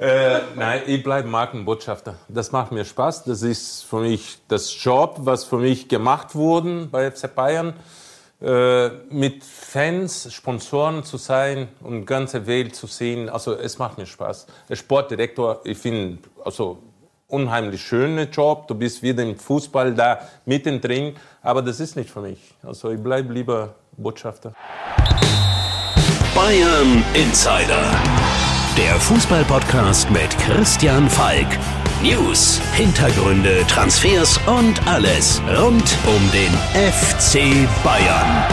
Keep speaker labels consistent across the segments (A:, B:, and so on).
A: Äh, nein, ich bleibe Markenbotschafter. Das macht mir Spaß. Das ist für mich das Job, was für mich gemacht wurde bei FC Bayern. Äh, mit Fans, Sponsoren zu sein und ganze Welt zu sehen. Also es macht mir Spaß. Der Sportdirektor, ich finde, also unheimlich schöner Job. Du bist wieder im Fußball da mittendrin, aber das ist nicht für mich. Also ich bleibe lieber Botschafter.
B: Bayern Insider. Der Fußballpodcast mit Christian Falk. News, Hintergründe, Transfers und alles rund um den FC Bayern.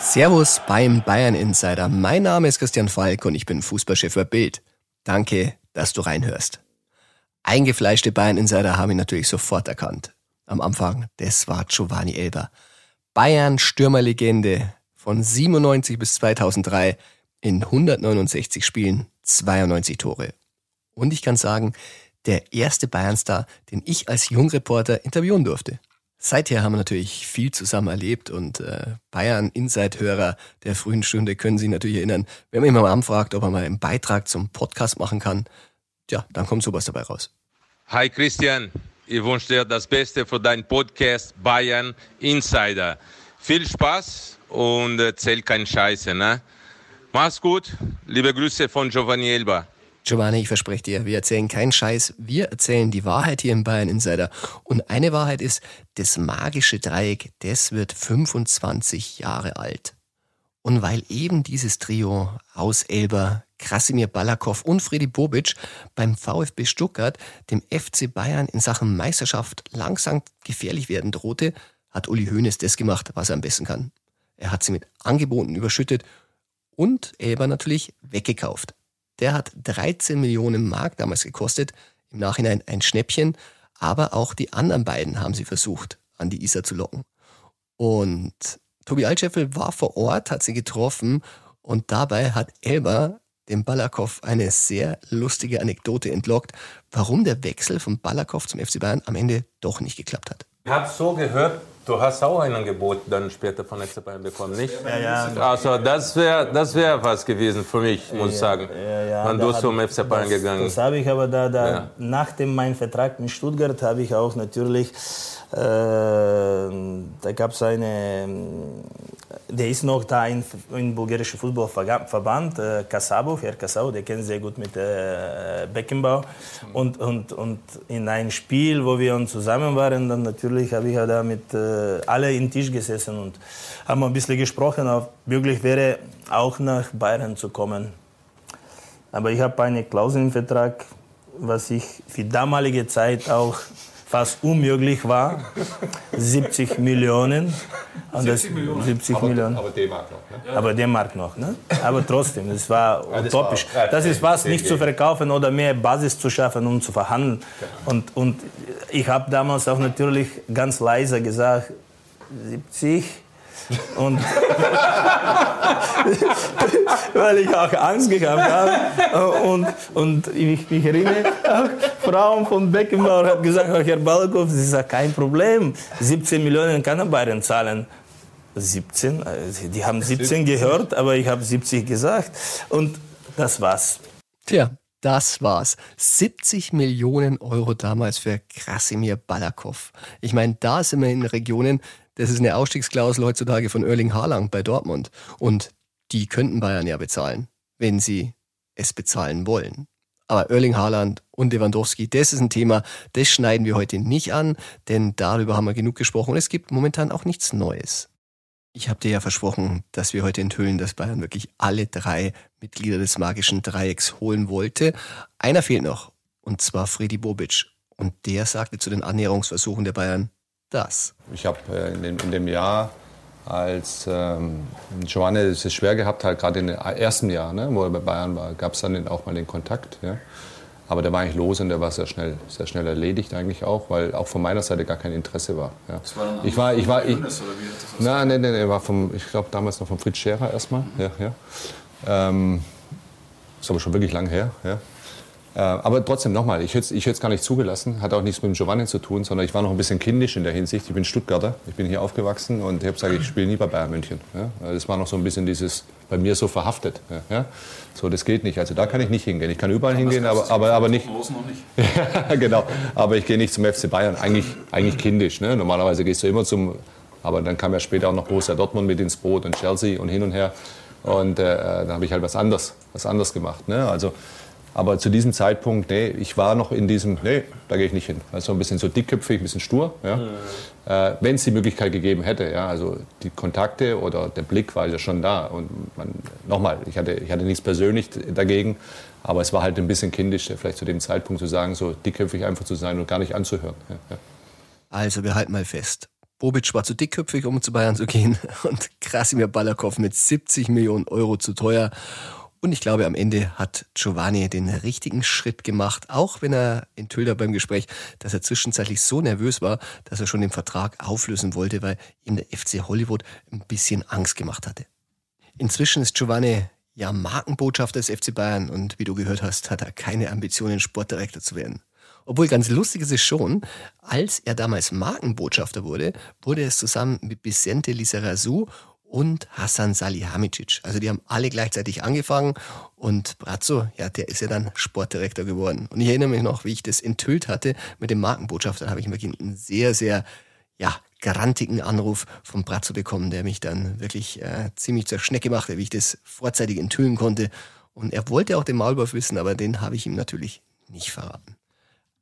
C: Servus beim Bayern Insider. Mein Name ist Christian Falk und ich bin Fußballchef bei Bild. Danke, dass du reinhörst. Eingefleischte Bayern Insider haben ihn natürlich sofort erkannt. Am Anfang, das war Giovanni Elber. Bayern Stürmerlegende von 97 bis 2003 in 169 Spielen 92 Tore. Und ich kann sagen, der erste Bayernstar, den ich als Jungreporter interviewen durfte. Seither haben wir natürlich viel zusammen erlebt und äh, Bayern Inside-Hörer der frühen Stunde können sich natürlich erinnern, wenn man ihn mal anfragt, ob er mal einen Beitrag zum Podcast machen kann, ja, dann kommt sowas dabei raus.
A: Hi Christian, ich wünsche dir das Beste für deinen Podcast Bayern Insider. Viel Spaß und erzähl keinen Scheiße, ne? Mach's gut. Liebe Grüße von Giovanni Elba.
C: Giovanni, ich verspreche dir, wir erzählen keinen Scheiß, wir erzählen die Wahrheit hier im Bayern Insider. Und eine Wahrheit ist, das magische Dreieck, das wird 25 Jahre alt. Und weil eben dieses Trio aus Elber, Krasimir Balakow und Freddy Bobic beim VfB Stuttgart dem FC Bayern in Sachen Meisterschaft langsam gefährlich werden drohte, hat Uli Hoeneß das gemacht, was er am besten kann. Er hat sie mit Angeboten überschüttet und Elber natürlich weggekauft. Der hat 13 Millionen Mark damals gekostet, im Nachhinein ein Schnäppchen, aber auch die anderen beiden haben sie versucht, an die Isar zu locken. Und Tobi Altscheffel war vor Ort, hat sie getroffen und dabei hat Elber dem Balakow eine sehr lustige Anekdote entlockt, warum der Wechsel von Balakow zum FC Bayern am Ende doch nicht geklappt hat.
A: Ich habe so gehört, du hast auch ein Angebot dann später von FC Bayern bekommen, nicht?
D: Ja, ja.
A: Also das wäre das wär was gewesen für mich, muss ich sagen.
D: Ja, ja,
A: Wenn du
D: hab-
A: zum FC Bayern
D: das,
A: gegangen
D: Das habe ich aber da, da
A: Ja.
D: nach dem mein Vertrag mit Stuttgart habe ich auch natürlich, da gab es eine, der ist noch da in, in bulgarischen Fußballverband, äh, Kasabov, Herr Kasabov, der kennt sehr gut mit äh, Beckenbau. Und, und, und in einem Spiel, wo wir zusammen waren, dann natürlich habe ich ja da mit äh, alle den Tisch gesessen und haben ein bisschen gesprochen, ob möglich wäre, auch nach Bayern zu kommen. Aber ich habe eine Klausel im Vertrag, was ich für damalige Zeit auch fast unmöglich war. 70 Millionen. Und 70 Millionen? 70 Millionen.
E: Aber D-Mark noch, ne?
D: Aber der Markt noch. Ne? Aber trotzdem, es war
E: das
D: utopisch.
E: war- ja,
D: Das ist was, nicht zu verkaufen oder mehr Basis zu schaffen, um zu verhandeln. Und, und ich habe damals auch natürlich ganz leise gesagt, 70. Und weil ich auch Angst gehabt habe. Und, und ich mich erinnere, auch Frauen von Beckenbauer hat gesagt, Herr Balakow, das ist ja kein Problem. 17 Millionen kann er Bayern zahlen. 17, äh, die haben 17 gehört, aber ich habe 70 gesagt. Und das war's.
C: Tja, das war's. 70 Millionen Euro damals für Krasimir Balakow. Ich meine, da sind wir in Regionen, das ist eine Ausstiegsklausel heutzutage von Erling Haaland bei Dortmund. Und die könnten Bayern ja bezahlen, wenn sie es bezahlen wollen. Aber Erling Haaland und Lewandowski, das ist ein Thema, das schneiden wir heute nicht an, denn darüber haben wir genug gesprochen und es gibt momentan auch nichts Neues. Ich habe dir ja versprochen, dass wir heute enthüllen, dass Bayern wirklich alle drei Mitglieder des magischen Dreiecks holen wollte. Einer fehlt noch, und zwar Freddy Bobic. Und der sagte zu den Annäherungsversuchen der Bayern das.
E: Ich habe äh, in, in dem Jahr, als ähm, Giovanni es schwer gehabt hat, gerade im ersten Jahr, ne, wo er bei Bayern war, gab es dann den- auch mal den Kontakt. Ja. Aber der war eigentlich los und der war sehr schnell, sehr schnell erledigt eigentlich auch, weil auch von meiner Seite gar kein Interesse war. Ja. ich war, ich war, ich, Nein, nein, nein, er war vom, ich glaube damals noch von Fritz Scherer erstmal. Ja, ja. Ähm, ist aber schon wirklich lang her. Ja. Äh, aber trotzdem nochmal, ich hätte es gar nicht zugelassen, hat auch nichts mit dem Giovanni zu tun, sondern ich war noch ein bisschen kindisch in der Hinsicht. Ich bin Stuttgarter, ich bin hier aufgewachsen und ich habe gesagt, ich spiele nie bei Bayern München. Ja? Das war noch so ein bisschen dieses, bei mir so verhaftet. Ja? So, das geht nicht. Also da kann ich nicht hingehen. Ich kann überall aber hingehen, aber, aber, aber nicht. Noch nicht. ja, genau. Aber ich gehe nicht zum FC Bayern. Eigentlich, eigentlich kindisch. Ne? Normalerweise gehst du immer zum. Aber dann kam ja später auch noch Borussia Dortmund mit ins Boot und Chelsea und hin und her. Und äh, dann habe ich halt was anderes, was anderes gemacht. Ne? Also aber zu diesem Zeitpunkt, nee, ich war noch in diesem, nee, da gehe ich nicht hin. Also ein bisschen so dickköpfig, ein bisschen stur. Ja. Mhm. Äh, Wenn es die Möglichkeit gegeben hätte, ja, also die Kontakte oder der Blick war ja schon da. Und nochmal, ich hatte, ich hatte nichts persönlich dagegen, aber es war halt ein bisschen kindisch, vielleicht zu dem Zeitpunkt zu sagen, so dickköpfig einfach zu sein und gar nicht anzuhören. Ja, ja.
C: Also wir halten mal fest. Bobic war zu dickköpfig, um zu Bayern zu gehen und Krasimir Balakow mit 70 Millionen Euro zu teuer. Und ich glaube, am Ende hat Giovanni den richtigen Schritt gemacht, auch wenn er enthüllt hat beim Gespräch, dass er zwischenzeitlich so nervös war, dass er schon den Vertrag auflösen wollte, weil ihm der FC Hollywood ein bisschen Angst gemacht hatte. Inzwischen ist Giovanni ja Markenbotschafter des FC Bayern und wie du gehört hast, hat er keine Ambitionen, Sportdirektor zu werden. Obwohl ganz lustig ist es schon, als er damals Markenbotschafter wurde, wurde es zusammen mit Vicente Lizarazu und Hassan Salihamidzic. Also die haben alle gleichzeitig angefangen und Brazzo, ja, der ist ja dann Sportdirektor geworden. Und ich erinnere mich noch, wie ich das enthüllt hatte mit dem Markenbotschafter, da habe ich wirklich einen sehr, sehr, ja, garantigen Anruf von Brazzo bekommen, der mich dann wirklich äh, ziemlich zur Schnecke machte, wie ich das vorzeitig enthüllen konnte. Und er wollte auch den Maulwurf wissen, aber den habe ich ihm natürlich nicht verraten.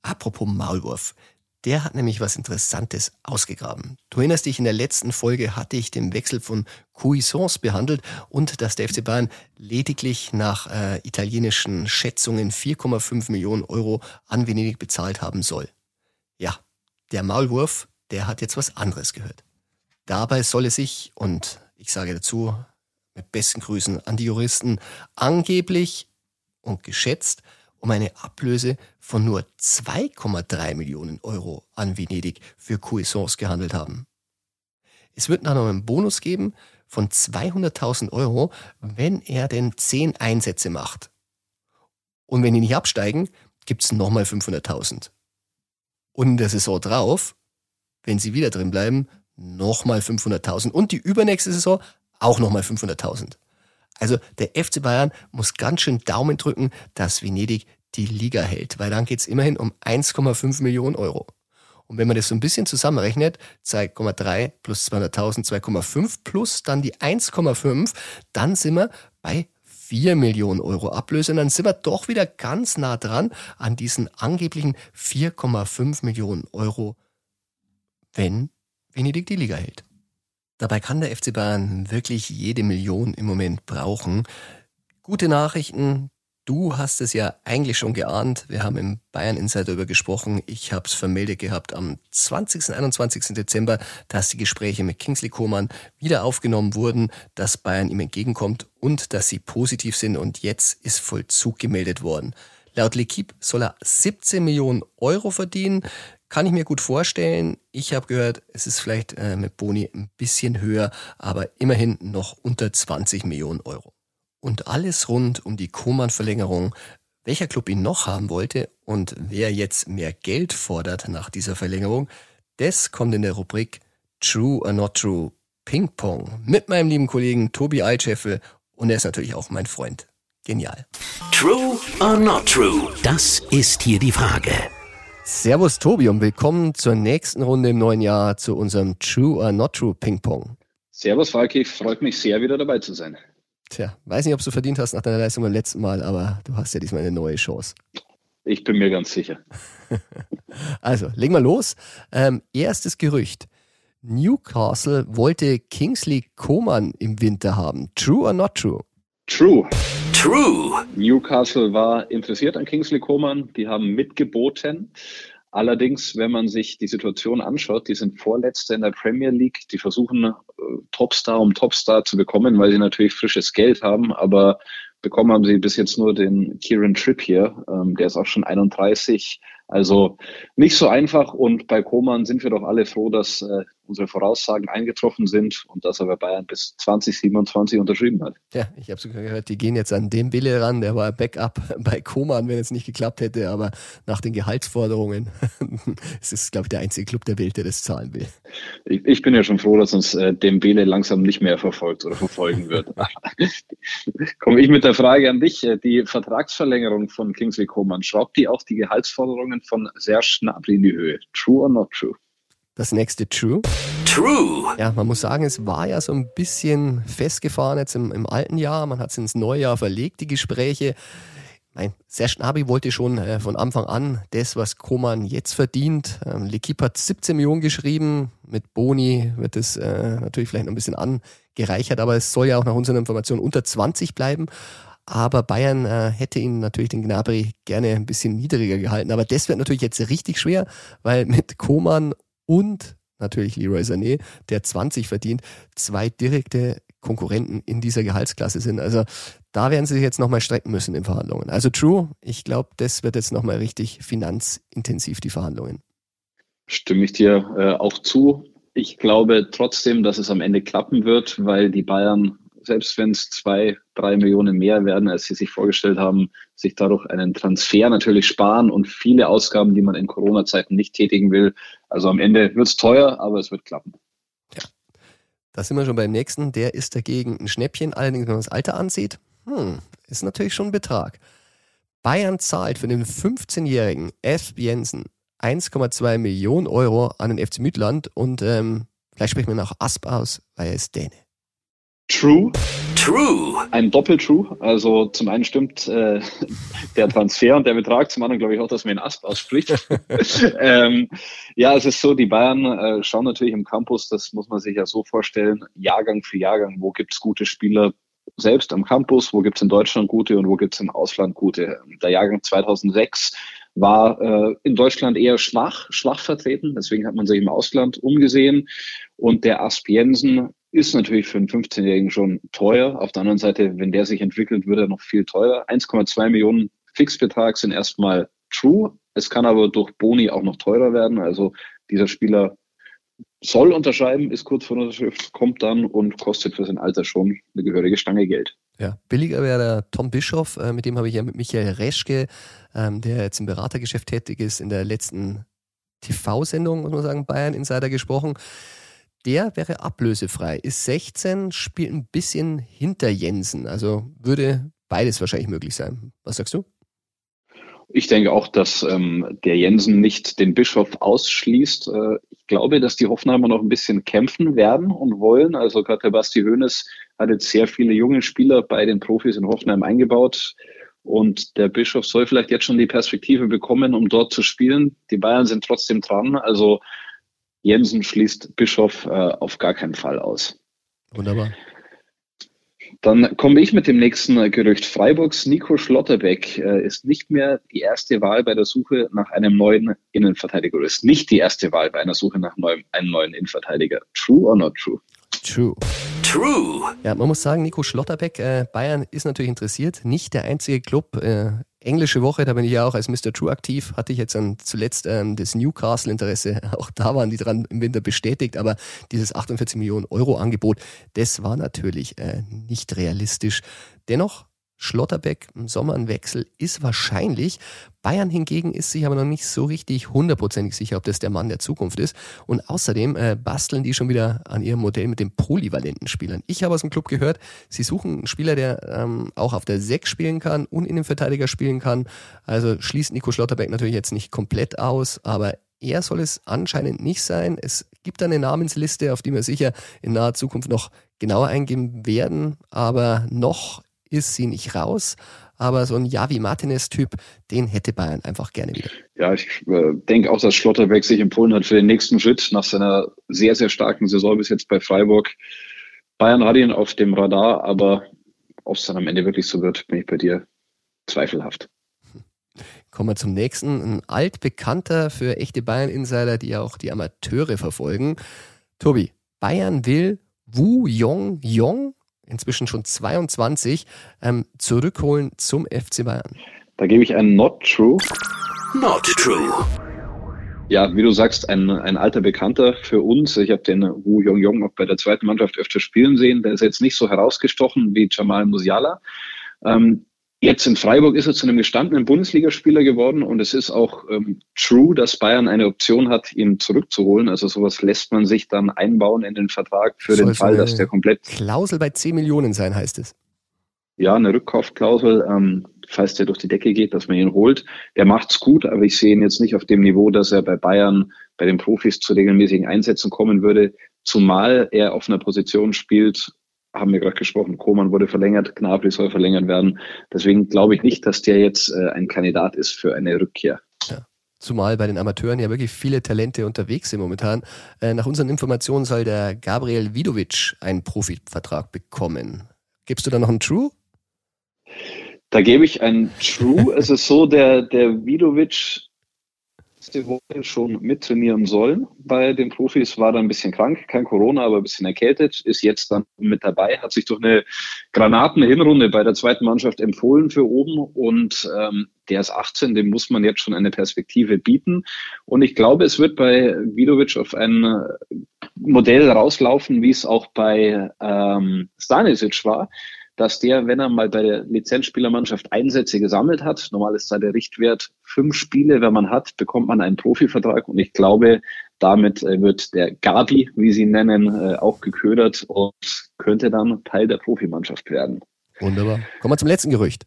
C: Apropos Maulwurf. Der hat nämlich was Interessantes ausgegraben. Du erinnerst dich, in der letzten Folge hatte ich den Wechsel von Cuisance behandelt und dass der FC Bayern lediglich nach äh, italienischen Schätzungen 4,5 Millionen Euro an Venedig bezahlt haben soll. Ja, der Maulwurf, der hat jetzt was anderes gehört. Dabei soll es sich, und ich sage dazu mit besten Grüßen an die Juristen, angeblich und geschätzt um eine Ablöse von nur 2,3 Millionen Euro an Venedig für Cuisance gehandelt haben. Es wird dann noch einen Bonus geben von 200.000 Euro, wenn er denn 10 Einsätze macht. Und wenn die nicht absteigen, gibt es nochmal 500.000. Und in der Saison drauf, wenn sie wieder drin bleiben, nochmal 500.000. Und die übernächste Saison auch nochmal 500.000. Also der FC Bayern muss ganz schön Daumen drücken, dass Venedig die Liga hält, weil dann geht es immerhin um 1,5 Millionen Euro. Und wenn man das so ein bisschen zusammenrechnet, 2,3 plus 200.000, 2,5 plus dann die 1,5, dann sind wir bei 4 Millionen Euro Ablöse. Und dann sind wir doch wieder ganz nah dran an diesen angeblichen 4,5 Millionen Euro, wenn Venedig die Liga hält. Dabei kann der FC Bayern wirklich jede Million im Moment brauchen. Gute Nachrichten, Du hast es ja eigentlich schon geahnt. Wir haben im Bayern Insider darüber gesprochen. Ich habe es vermeldet gehabt am 20. 21. Dezember, dass die Gespräche mit Kingsley Coman wieder aufgenommen wurden, dass Bayern ihm entgegenkommt und dass sie positiv sind. Und jetzt ist Vollzug gemeldet worden. Laut L'Equipe soll er 17 Millionen Euro verdienen. Kann ich mir gut vorstellen. Ich habe gehört, es ist vielleicht äh, mit Boni ein bisschen höher, aber immerhin noch unter 20 Millionen Euro und alles rund um die Koman-Verlängerung, welcher Club ihn noch haben wollte und wer jetzt mehr Geld fordert nach dieser Verlängerung, das kommt in der Rubrik True or Not True Ping Pong mit meinem lieben Kollegen Tobi Altscheffel und er ist natürlich auch mein Freund. Genial.
B: True or Not True? Das ist hier die Frage.
C: Servus Tobi und willkommen zur nächsten Runde im neuen Jahr zu unserem True or Not True Ping Pong.
F: Servus Falki, freut mich sehr, wieder dabei zu sein.
C: Tja, weiß nicht, ob du verdient hast nach deiner Leistung beim letzten Mal, aber du hast ja diesmal eine neue Chance.
F: Ich bin mir ganz sicher.
C: also, legen wir los. Ähm, erstes Gerücht. Newcastle wollte Kingsley Coman im Winter haben. True or not true?
F: True.
B: True.
F: Newcastle war interessiert an Kingsley Coman. Die haben mitgeboten. Allerdings, wenn man sich die Situation anschaut, die sind Vorletzte in der Premier League, die versuchen äh, Topstar um Topstar zu bekommen, weil sie natürlich frisches Geld haben, aber bekommen haben sie bis jetzt nur den Kieran Tripp hier, ähm, der ist auch schon 31, also nicht so einfach und bei Koman sind wir doch alle froh, dass äh, unsere Voraussagen eingetroffen sind und dass er bei Bayern bis 2027 unterschrieben hat.
C: Ja, ich habe sogar gehört, die gehen jetzt an dem Wille ran, der war Backup bei Koman, wenn es nicht geklappt hätte, aber nach den Gehaltsforderungen, es ist, glaube ich, der einzige Club der Welt, der das zahlen will.
F: Ich, ich bin ja schon froh, dass uns äh, Dembele langsam nicht mehr verfolgt oder verfolgen wird. Komme ich mit der Frage an dich. Die Vertragsverlängerung von Kingsley Coman, schraubt die auch die Gehaltsforderungen von Serge Gnabry in die Höhe? True or not true?
C: Das nächste True.
B: True.
C: Ja, man muss sagen, es war ja so ein bisschen festgefahren jetzt im, im alten Jahr. Man hat es ins neue Jahr verlegt, die Gespräche. Nein, Serge Gnabry wollte schon äh, von Anfang an das, was Koman jetzt verdient. Ähm, L'Equipe hat 17 Millionen geschrieben. Mit Boni wird es äh, natürlich vielleicht noch ein bisschen angereichert, aber es soll ja auch nach unseren Informationen unter 20 bleiben. Aber Bayern äh, hätte ihn natürlich den Gnabry gerne ein bisschen niedriger gehalten. Aber das wird natürlich jetzt richtig schwer, weil mit Koman und natürlich Leroy Sané, der 20 verdient, zwei direkte Konkurrenten in dieser Gehaltsklasse sind. Also da werden sie sich jetzt nochmal strecken müssen in Verhandlungen. Also True, ich glaube, das wird jetzt nochmal richtig finanzintensiv, die Verhandlungen.
F: Stimme ich dir äh, auch zu. Ich glaube trotzdem, dass es am Ende klappen wird, weil die Bayern selbst wenn es zwei, drei Millionen mehr werden, als sie sich vorgestellt haben, sich dadurch einen Transfer natürlich sparen und viele Ausgaben, die man in Corona-Zeiten nicht tätigen will. Also am Ende wird es teuer, aber es wird klappen.
C: Ja. Da sind wir schon beim nächsten. Der ist dagegen ein Schnäppchen. Allerdings, wenn man das Alter ansieht, hm, ist natürlich schon ein Betrag. Bayern zahlt für den 15-jährigen F. Jensen 1,2 Millionen Euro an den FC Midland und ähm, vielleicht sprechen wir nach Asp aus, weil er ist Däne.
F: True.
B: True.
F: Ein Doppel-True. Also zum einen stimmt äh, der Transfer und der Betrag, zum anderen glaube ich auch, dass man in Asp ausspricht. ähm, ja, es ist so, die Bayern äh, schauen natürlich im Campus, das muss man sich ja so vorstellen, Jahrgang für Jahrgang, wo gibt's gute Spieler selbst am Campus, wo gibt's in Deutschland gute und wo gibt's im Ausland gute. Der Jahrgang 2006 war äh, in Deutschland eher schwach, schwach vertreten. Deswegen hat man sich im Ausland umgesehen. Und der Asp Jensen ist natürlich für einen 15-Jährigen schon teuer. Auf der anderen Seite, wenn der sich entwickelt, wird er noch viel teurer. 1,2 Millionen Fixbetrag sind erstmal true. Es kann aber durch Boni auch noch teurer werden. Also dieser Spieler soll unterschreiben, ist kurz vor Unterschrift, kommt dann und kostet für sein Alter schon eine gehörige Stange Geld.
C: Ja, billiger wäre der Tom Bischoff, äh, mit dem habe ich ja mit Michael Reschke, ähm, der jetzt im Beratergeschäft tätig ist, in der letzten TV-Sendung, muss man sagen, Bayern Insider gesprochen der wäre ablösefrei. Ist 16, spielt ein bisschen hinter Jensen. Also würde beides wahrscheinlich möglich sein. Was sagst du?
F: Ich denke auch, dass ähm, der Jensen nicht den Bischof ausschließt. Äh, ich glaube, dass die Hoffenheimer noch ein bisschen kämpfen werden und wollen. Also gerade der Basti Hoeneß hat jetzt sehr viele junge Spieler bei den Profis in Hoffenheim eingebaut. Und der Bischof soll vielleicht jetzt schon die Perspektive bekommen, um dort zu spielen. Die Bayern sind trotzdem dran. Also Jensen schließt Bischof äh, auf gar keinen Fall aus.
C: Wunderbar.
F: Dann komme ich mit dem nächsten Gerücht. Freiburgs Nico Schlotterbeck äh, ist nicht mehr die erste Wahl bei der Suche nach einem neuen Innenverteidiger. Ist nicht die erste Wahl bei einer Suche nach neuem, einem neuen Innenverteidiger. True or not true?
C: True.
B: True.
C: Ja, man muss sagen, Nico Schlotterbeck, äh, Bayern ist natürlich interessiert. Nicht der einzige Club. Äh, englische Woche, da bin ich ja auch als Mr. True aktiv, hatte ich jetzt dann zuletzt ähm, das Newcastle-Interesse. Auch da waren die dran im Winter bestätigt, aber dieses 48 Millionen Euro Angebot, das war natürlich äh, nicht realistisch. Dennoch Schlotterbeck im Sommer ein Wechsel ist wahrscheinlich. Bayern hingegen ist sich aber noch nicht so richtig hundertprozentig sicher, ob das der Mann der Zukunft ist. Und außerdem äh, basteln die schon wieder an ihrem Modell mit den polyvalenten Spielern. Ich habe aus dem Club gehört, sie suchen einen Spieler, der ähm, auch auf der 6 spielen kann und in den Verteidiger spielen kann. Also schließt Nico Schlotterbeck natürlich jetzt nicht komplett aus, aber er soll es anscheinend nicht sein. Es gibt eine Namensliste, auf die wir sicher in naher Zukunft noch genauer eingehen werden, aber noch ist sie nicht raus. Aber so ein Javi Martinez-Typ, den hätte Bayern einfach gerne wieder.
F: Ja, ich äh, denke auch, dass Schlotterbeck sich empfohlen hat für den nächsten Schritt nach seiner sehr, sehr starken Saison bis jetzt bei Freiburg. Bayern hat ihn auf dem Radar, aber ob es dann am Ende wirklich so wird, bin ich bei dir zweifelhaft.
C: Kommen wir zum nächsten. Ein altbekannter für echte Bayern-Insider, die ja auch die Amateure verfolgen. Tobi, Bayern will Wu Yong Yong inzwischen schon 22, ähm, zurückholen zum FC Bayern?
F: Da gebe ich ein Not True.
B: Not true.
F: Ja, wie du sagst, ein, ein alter Bekannter für uns. Ich habe den Wu Yong Yong auch bei der zweiten Mannschaft öfter spielen sehen. Der ist jetzt nicht so herausgestochen wie Jamal Musiala. Ähm, Jetzt in Freiburg ist er zu einem gestandenen Bundesligaspieler geworden und es ist auch ähm, true, dass Bayern eine Option hat, ihn zurückzuholen. Also sowas lässt man sich dann einbauen in den Vertrag für Soll den Fall, dass der komplett.
C: Klausel bei 10 Millionen sein, heißt es.
F: Ja, eine Rückkaufklausel, ähm, falls der durch die Decke geht, dass man ihn holt. Er macht's gut, aber ich sehe ihn jetzt nicht auf dem Niveau, dass er bei Bayern, bei den Profis zu regelmäßigen Einsätzen kommen würde. Zumal er auf einer Position spielt, haben wir gerade gesprochen, Koman wurde verlängert, Gnabry soll verlängert werden. Deswegen glaube ich nicht, dass der jetzt äh, ein Kandidat ist für eine Rückkehr.
C: Ja. Zumal bei den Amateuren ja wirklich viele Talente unterwegs sind momentan. Äh, nach unseren Informationen soll der Gabriel Vidovic einen Profivertrag bekommen. Gibst du da noch einen True?
F: Da gebe ich einen True. es ist so, der, der Vidovic letzte Woche schon mittrainieren sollen bei den Profis, war dann ein bisschen krank, kein Corona, aber ein bisschen erkältet, ist jetzt dann mit dabei, hat sich durch eine Granaten-Hinrunde bei der zweiten Mannschaft empfohlen für oben. Und ähm, der ist 18, dem muss man jetzt schon eine Perspektive bieten. Und ich glaube, es wird bei Vidovic auf ein Modell rauslaufen, wie es auch bei ähm, Stanisic war dass der, wenn er mal bei der Lizenzspielermannschaft Einsätze gesammelt hat, normal ist da der Richtwert fünf Spiele, wenn man hat, bekommt man einen Profivertrag und ich glaube, damit äh, wird der Gabi, wie sie ihn nennen, äh, auch geködert und könnte dann Teil der Profimannschaft werden.
C: Wunderbar. Kommen wir zum letzten Gerücht.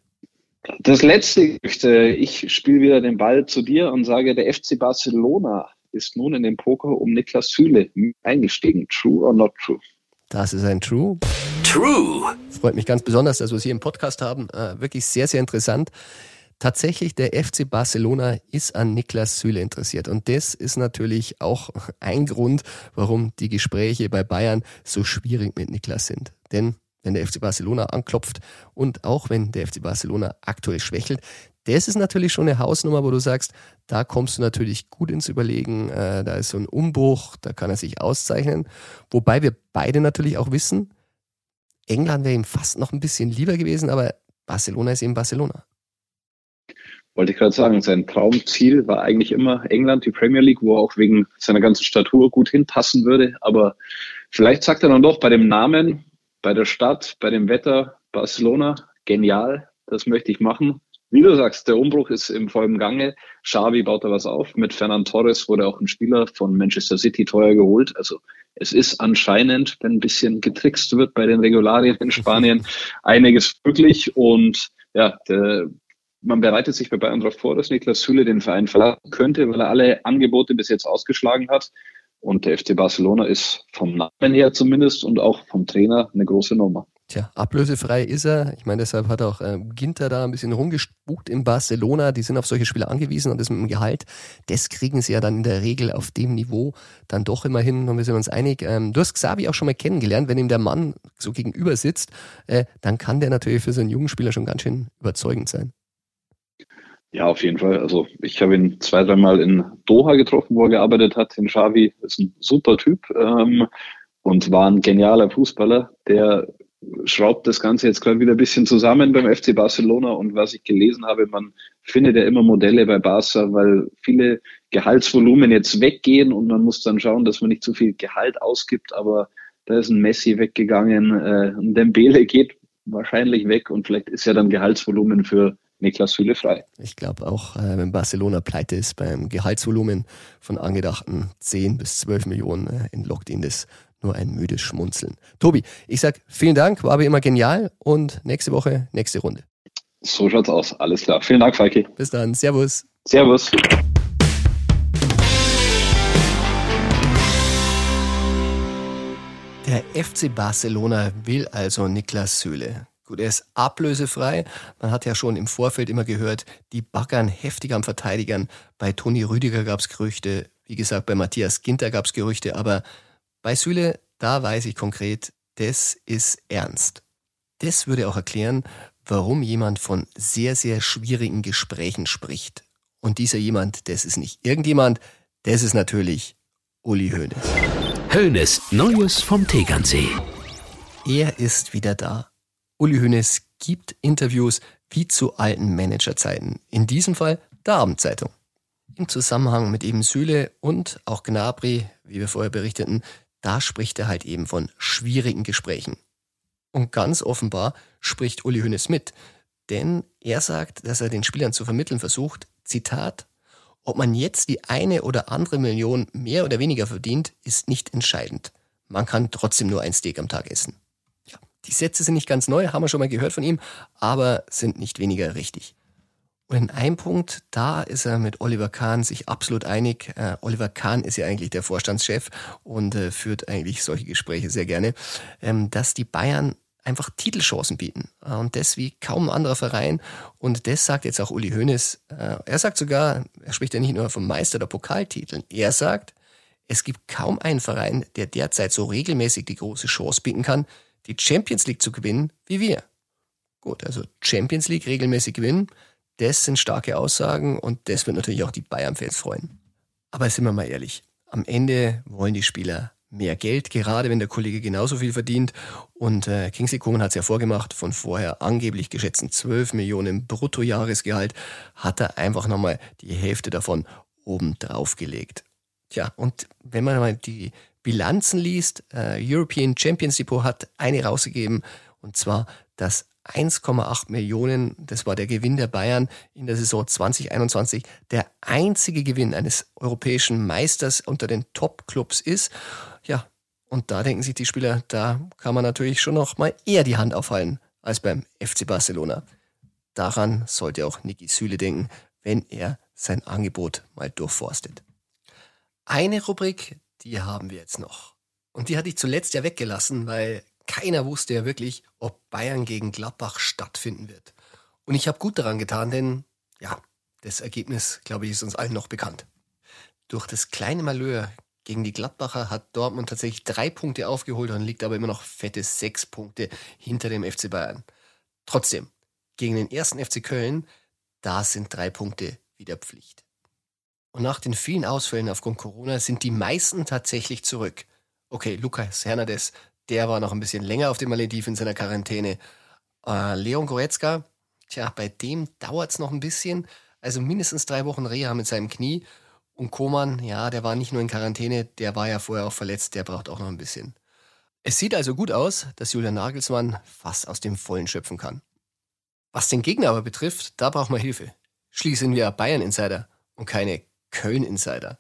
F: Das letzte Gerücht, äh, ich spiele wieder den Ball zu dir und sage, der FC Barcelona ist nun in den Poker um Niklas Süle eingestiegen. True or not true?
C: Das ist ein True.
B: True.
C: Freut mich ganz besonders, dass wir es hier im Podcast haben. Äh, wirklich sehr, sehr interessant. Tatsächlich, der FC Barcelona ist an Niklas Süle interessiert. Und das ist natürlich auch ein Grund, warum die Gespräche bei Bayern so schwierig mit Niklas sind. Denn wenn der FC Barcelona anklopft und auch wenn der FC Barcelona aktuell schwächelt, das ist natürlich schon eine Hausnummer, wo du sagst, da kommst du natürlich gut ins Überlegen, äh, da ist so ein Umbruch, da kann er sich auszeichnen. Wobei wir beide natürlich auch wissen, England wäre ihm fast noch ein bisschen lieber gewesen, aber Barcelona ist eben Barcelona.
F: Wollte ich gerade sagen, sein Traumziel war eigentlich immer England, die Premier League, wo er auch wegen seiner ganzen Statur gut hinpassen würde. Aber vielleicht sagt er dann doch bei dem Namen, bei der Stadt, bei dem Wetter, Barcelona, genial, das möchte ich machen. Wie du sagst, der Umbruch ist im vollen Gange. Xavi baut da was auf. Mit Fernand Torres wurde auch ein Spieler von Manchester City teuer geholt. Also es ist anscheinend, wenn ein bisschen getrickst wird bei den Regularien in Spanien, einiges möglich. Und ja, der, man bereitet sich bei Bayern darauf vor, dass Niklas Süle den Verein verlassen könnte, weil er alle Angebote bis jetzt ausgeschlagen hat. Und der FC Barcelona ist vom Namen her zumindest und auch vom Trainer eine große Nummer.
C: Tja, ablösefrei ist er. Ich meine, deshalb hat auch äh, Ginter da ein bisschen rumgespukt in Barcelona. Die sind auf solche Spieler angewiesen und das mit dem Gehalt, das kriegen sie ja dann in der Regel auf dem Niveau dann doch immerhin, und wir sind uns einig. Ähm, du hast Xavi auch schon mal kennengelernt. Wenn ihm der Mann so gegenüber sitzt, äh, dann kann der natürlich für so einen jungen Spieler schon ganz schön überzeugend sein.
F: Ja, auf jeden Fall. Also ich habe ihn zwei, dreimal in Doha getroffen, wo er gearbeitet hat. In Xavi ist ein super Typ ähm, und war ein genialer Fußballer, der schraubt das Ganze jetzt gerade wieder ein bisschen zusammen beim FC Barcelona und was ich gelesen habe, man findet ja immer Modelle bei Barca, weil viele Gehaltsvolumen jetzt weggehen und man muss dann schauen, dass man nicht zu viel Gehalt ausgibt, aber da ist ein Messi weggegangen, äh, ein Dembele geht wahrscheinlich weg und vielleicht ist ja dann Gehaltsvolumen für Niklas Süle frei.
C: Ich glaube auch, äh, wenn Barcelona pleite ist beim Gehaltsvolumen von angedachten 10 bis 12 Millionen, äh, entlockt ihn das nur ein müdes Schmunzeln. Tobi, ich sag vielen Dank, war wie immer genial und nächste Woche nächste Runde.
F: So schaut's aus. Alles klar. Vielen Dank, Falki.
C: Bis dann. Servus.
F: Servus.
C: Der FC Barcelona will also Niklas Süle. Gut, er ist ablösefrei. Man hat ja schon im Vorfeld immer gehört, die baggern heftig am Verteidigern. Bei Toni Rüdiger gab es Gerüchte. Wie gesagt, bei Matthias Ginter gab es Gerüchte. Aber bei Süle, da weiß ich konkret, das ist ernst. Das würde auch erklären, warum jemand von sehr, sehr schwierigen Gesprächen spricht. Und dieser jemand, das ist nicht irgendjemand, das ist natürlich Uli Hoeneß.
B: Hoeneß Neues vom Tegernsee.
C: Er ist wieder da. Uli Hoeneß gibt Interviews wie zu alten Managerzeiten. In diesem Fall der Abendzeitung. im Zusammenhang mit eben Süle und auch Gnabry, wie wir vorher berichteten, da spricht er halt eben von schwierigen Gesprächen. Und ganz offenbar spricht Uli Hoeneß mit, denn er sagt, dass er den Spielern zu vermitteln versucht, Zitat, ob man jetzt die eine oder andere Million mehr oder weniger verdient, ist nicht entscheidend. Man kann trotzdem nur ein Steak am Tag essen. Ja, die Sätze sind nicht ganz neu, haben wir schon mal gehört von ihm, aber sind nicht weniger richtig. Und in einem Punkt, da ist er mit Oliver Kahn sich absolut einig. Äh, Oliver Kahn ist ja eigentlich der Vorstandschef und äh, führt eigentlich solche Gespräche sehr gerne, ähm, dass die Bayern einfach Titelchancen bieten. Äh, und das wie kaum ein anderer Verein. Und das sagt jetzt auch Uli Hoeneß. Äh, er sagt sogar, er spricht ja nicht nur vom Meister- der Pokaltiteln. Er sagt, es gibt kaum einen Verein, der derzeit so regelmäßig die große Chance bieten kann, die Champions League zu gewinnen wie wir. Gut, also Champions League regelmäßig gewinnen das sind starke Aussagen und das wird natürlich auch die Bayern-Fans freuen. Aber sind wir mal ehrlich, am Ende wollen die Spieler mehr Geld, gerade wenn der Kollege genauso viel verdient. Und äh, Kingsley Coman hat es ja vorgemacht, von vorher angeblich geschätzten 12 Millionen Bruttojahresgehalt hat er einfach nochmal die Hälfte davon oben drauf gelegt. Tja, und wenn man mal die Bilanzen liest, äh, European Champions Depot hat eine rausgegeben, und zwar das 1,8 Millionen, das war der Gewinn der Bayern in der Saison 2021, der einzige Gewinn eines europäischen Meisters unter den Top-Clubs ist. Ja, und da denken sich die Spieler, da kann man natürlich schon noch mal eher die Hand aufhalten als beim FC Barcelona. Daran sollte auch Niki Süle denken, wenn er sein Angebot mal durchforstet. Eine Rubrik, die haben wir jetzt noch. Und die hatte ich zuletzt ja weggelassen, weil keiner wusste ja wirklich, ob Bayern gegen Gladbach stattfinden wird. Und ich habe gut daran getan, denn ja, das Ergebnis, glaube ich, ist uns allen noch bekannt. Durch das kleine Malheur gegen die Gladbacher hat Dortmund tatsächlich drei Punkte aufgeholt und liegt aber immer noch fette sechs Punkte hinter dem FC Bayern. Trotzdem, gegen den ersten FC Köln, da sind drei Punkte wieder Pflicht. Und nach den vielen Ausfällen aufgrund Corona sind die meisten tatsächlich zurück. Okay, Lukas Hernandez der war noch ein bisschen länger auf dem Malediv in seiner Quarantäne. Äh, Leon Goretzka, tja, bei dem dauert es noch ein bisschen. Also mindestens drei Wochen Reha mit seinem Knie. Und Koman, ja, der war nicht nur in Quarantäne, der war ja vorher auch verletzt, der braucht auch noch ein bisschen. Es sieht also gut aus, dass Julian Nagelsmann fast aus dem Vollen schöpfen kann. Was den Gegner aber betrifft, da braucht man Hilfe. Schließlich sind wir Bayern-Insider und keine Köln-Insider.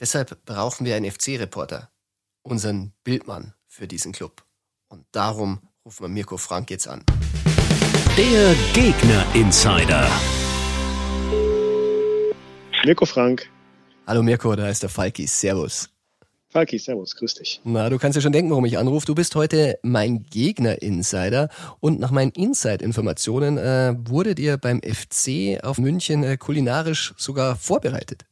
C: Deshalb brauchen wir einen FC-Reporter, unseren Bildmann für diesen Club. Und darum rufen wir Mirko Frank jetzt an.
B: Der Gegner Insider.
G: Mirko Frank.
C: Hallo Mirko, da ist der Falki. Servus.
G: Falki, servus, grüß dich.
C: Na, du kannst ja schon denken, warum ich anrufe. Du bist heute mein Gegner-Insider und nach meinen Inside-Informationen äh, wurdet ihr beim FC auf München äh, kulinarisch sogar vorbereitet.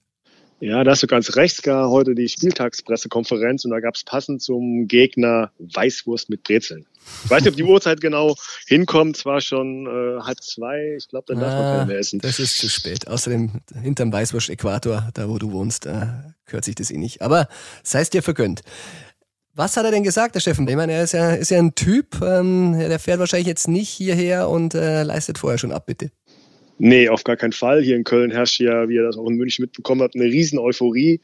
G: Ja, da hast du ganz recht, gar heute die Spieltagspressekonferenz und da gab es passend zum Gegner Weißwurst mit Brezeln. Ich weiß nicht, ob die Uhrzeit genau hinkommt, es war schon äh, halb zwei, ich glaube, dann darf man
C: Ah,
G: keine mehr essen.
C: Das ist zu spät. Außerdem hinterm Weißwurst-Äquator, da wo du wohnst, äh, gehört sich das eh nicht. Aber sei es dir vergönnt. Was hat er denn gesagt, der Steffen? Ich meine, er ist ja, ist ja ein Typ, ähm, der fährt wahrscheinlich jetzt nicht hierher und äh, leistet vorher schon ab, bitte.
G: Nee, auf gar keinen Fall. Hier in Köln herrscht ja, wie ihr das auch in München mitbekommen habt, eine riesen Euphorie.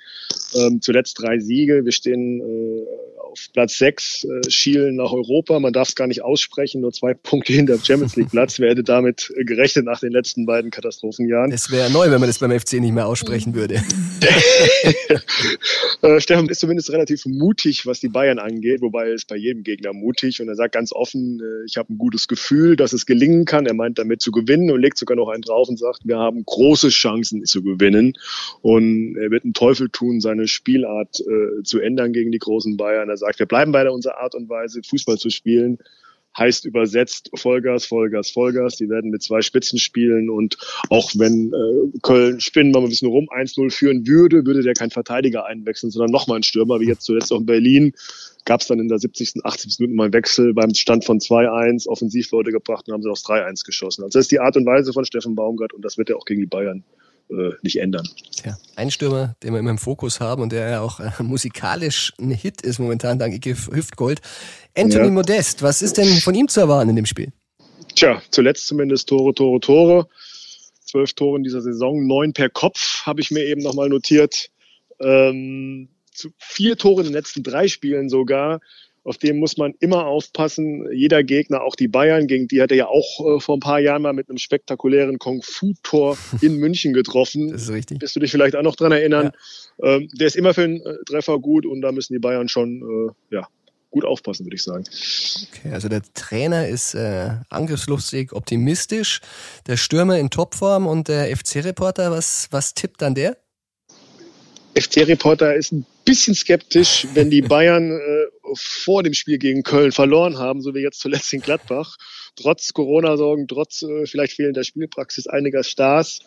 G: Ähm, zuletzt drei Siege. Wir stehen äh, auf Platz sechs, äh, schielen nach Europa. Man darf es gar nicht aussprechen, nur zwei Punkte hinter dem Champions League Platz. Wer hätte damit äh, gerechnet nach den letzten beiden Katastrophenjahren?
C: Es wäre neu, wenn man das beim FC nicht mehr aussprechen würde.
G: äh, Stefan ist zumindest relativ mutig, was die Bayern angeht, wobei er ist bei jedem Gegner mutig und er sagt ganz offen, äh, ich habe ein gutes Gefühl, dass es gelingen kann. Er meint damit zu gewinnen und legt sogar noch einen drauf und sagt, wir haben große Chancen zu gewinnen und er wird einen Teufel tun, seine Spielart äh, zu ändern gegen die großen Bayern. Er sagt, wir bleiben bei unserer Art und Weise, Fußball zu spielen heißt übersetzt Vollgas, Vollgas, Vollgas. Die werden mit zwei Spitzen spielen und auch wenn äh, Köln spinnen wir mal ein bisschen rum 1-0 führen würde, würde der kein Verteidiger einwechseln, sondern nochmal ein Stürmer, wie jetzt zuletzt auch in Berlin. Gab es dann in der 70., 80. Minute mal einen Wechsel beim Stand von 2-1, Offensivleute gebracht und haben sie aufs 3-1 geschossen. Also das ist die Art und Weise von Steffen Baumgart und das wird er auch gegen die Bayern äh, nicht ändern.
C: Tja, ein Stürmer, den wir immer im Fokus haben und der ja auch äh, musikalisch ein Hit ist momentan, dank Igif Hüftgold. Anthony
G: Ja.
C: Modest, was ist denn von ihm zu erwarten in dem Spiel?
G: Tja, zuletzt zumindest Tore, Tore, Tore. zwölf Tore in dieser Saison, neun per Kopf, habe ich mir eben nochmal notiert. Ähm, vier Tore in den letzten drei Spielen sogar. Auf dem muss man immer aufpassen. Jeder Gegner, auch die Bayern, gegen die hat er ja auch äh, vor ein paar Jahren mal mit einem spektakulären Kung-Fu-Tor in München getroffen.
C: Das ist richtig.
G: Wirst du dich vielleicht auch noch dran erinnern? Ja. Ähm, der ist immer für einen äh, Treffer gut und da müssen die Bayern schon äh, ja, gut aufpassen, würde ich sagen.
C: Okay, also der Trainer ist äh, angriffslustig, optimistisch, der Stürmer in Topform und der FC-Reporter, was, was tippt dann der?
G: FT-Reporter ist ein bisschen skeptisch, wenn die Bayern äh, vor dem Spiel gegen Köln verloren haben, so wie jetzt zuletzt in Gladbach. Trotz Corona-Sorgen, trotz äh, vielleicht fehlender Spielpraxis einiger Stars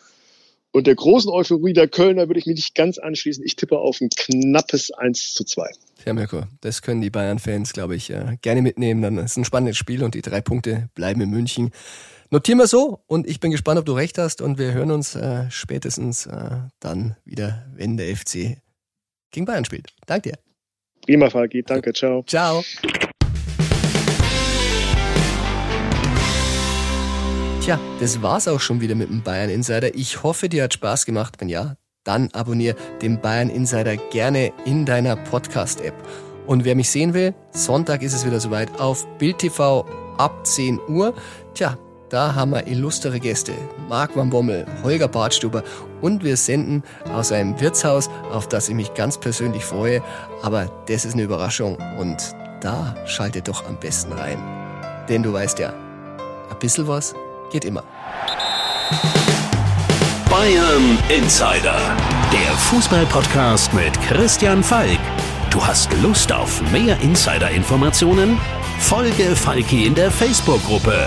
G: und der großen Euphorie der Kölner würde ich mich nicht ganz anschließen. Ich tippe auf ein knappes 1 zu 2.
C: Ja, Mirko, das können die Bayern-Fans, glaube ich, äh, gerne mitnehmen. Dann ist ein spannendes Spiel und die drei Punkte bleiben in München. Notieren wir so und ich bin gespannt, ob du recht hast und wir hören uns äh, spätestens äh, dann wieder, wenn der FC gegen Bayern spielt. Danke dir.
G: Prima, Falki. Danke. Ciao.
C: Ciao. Tja, das war's auch schon wieder mit dem Bayern Insider. Ich hoffe, dir hat Spaß gemacht. Wenn ja, dann abonniere den Bayern Insider gerne in deiner Podcast-App. Und wer mich sehen will, Sonntag ist es wieder soweit auf Bild TV ab 10 Uhr. Tja, da haben wir illustre Gäste. Marc van Bommel, Holger Bartstuber und wir senden aus einem Wirtshaus, auf das ich mich ganz persönlich freue. Aber das ist eine Überraschung und da schaltet doch am besten rein. Denn du weißt ja, ein bisschen was geht immer.
B: Bayern Insider, der Fußballpodcast mit Christian Falk. Du hast Lust auf mehr Insider-Informationen? Folge Falki in der Facebook-Gruppe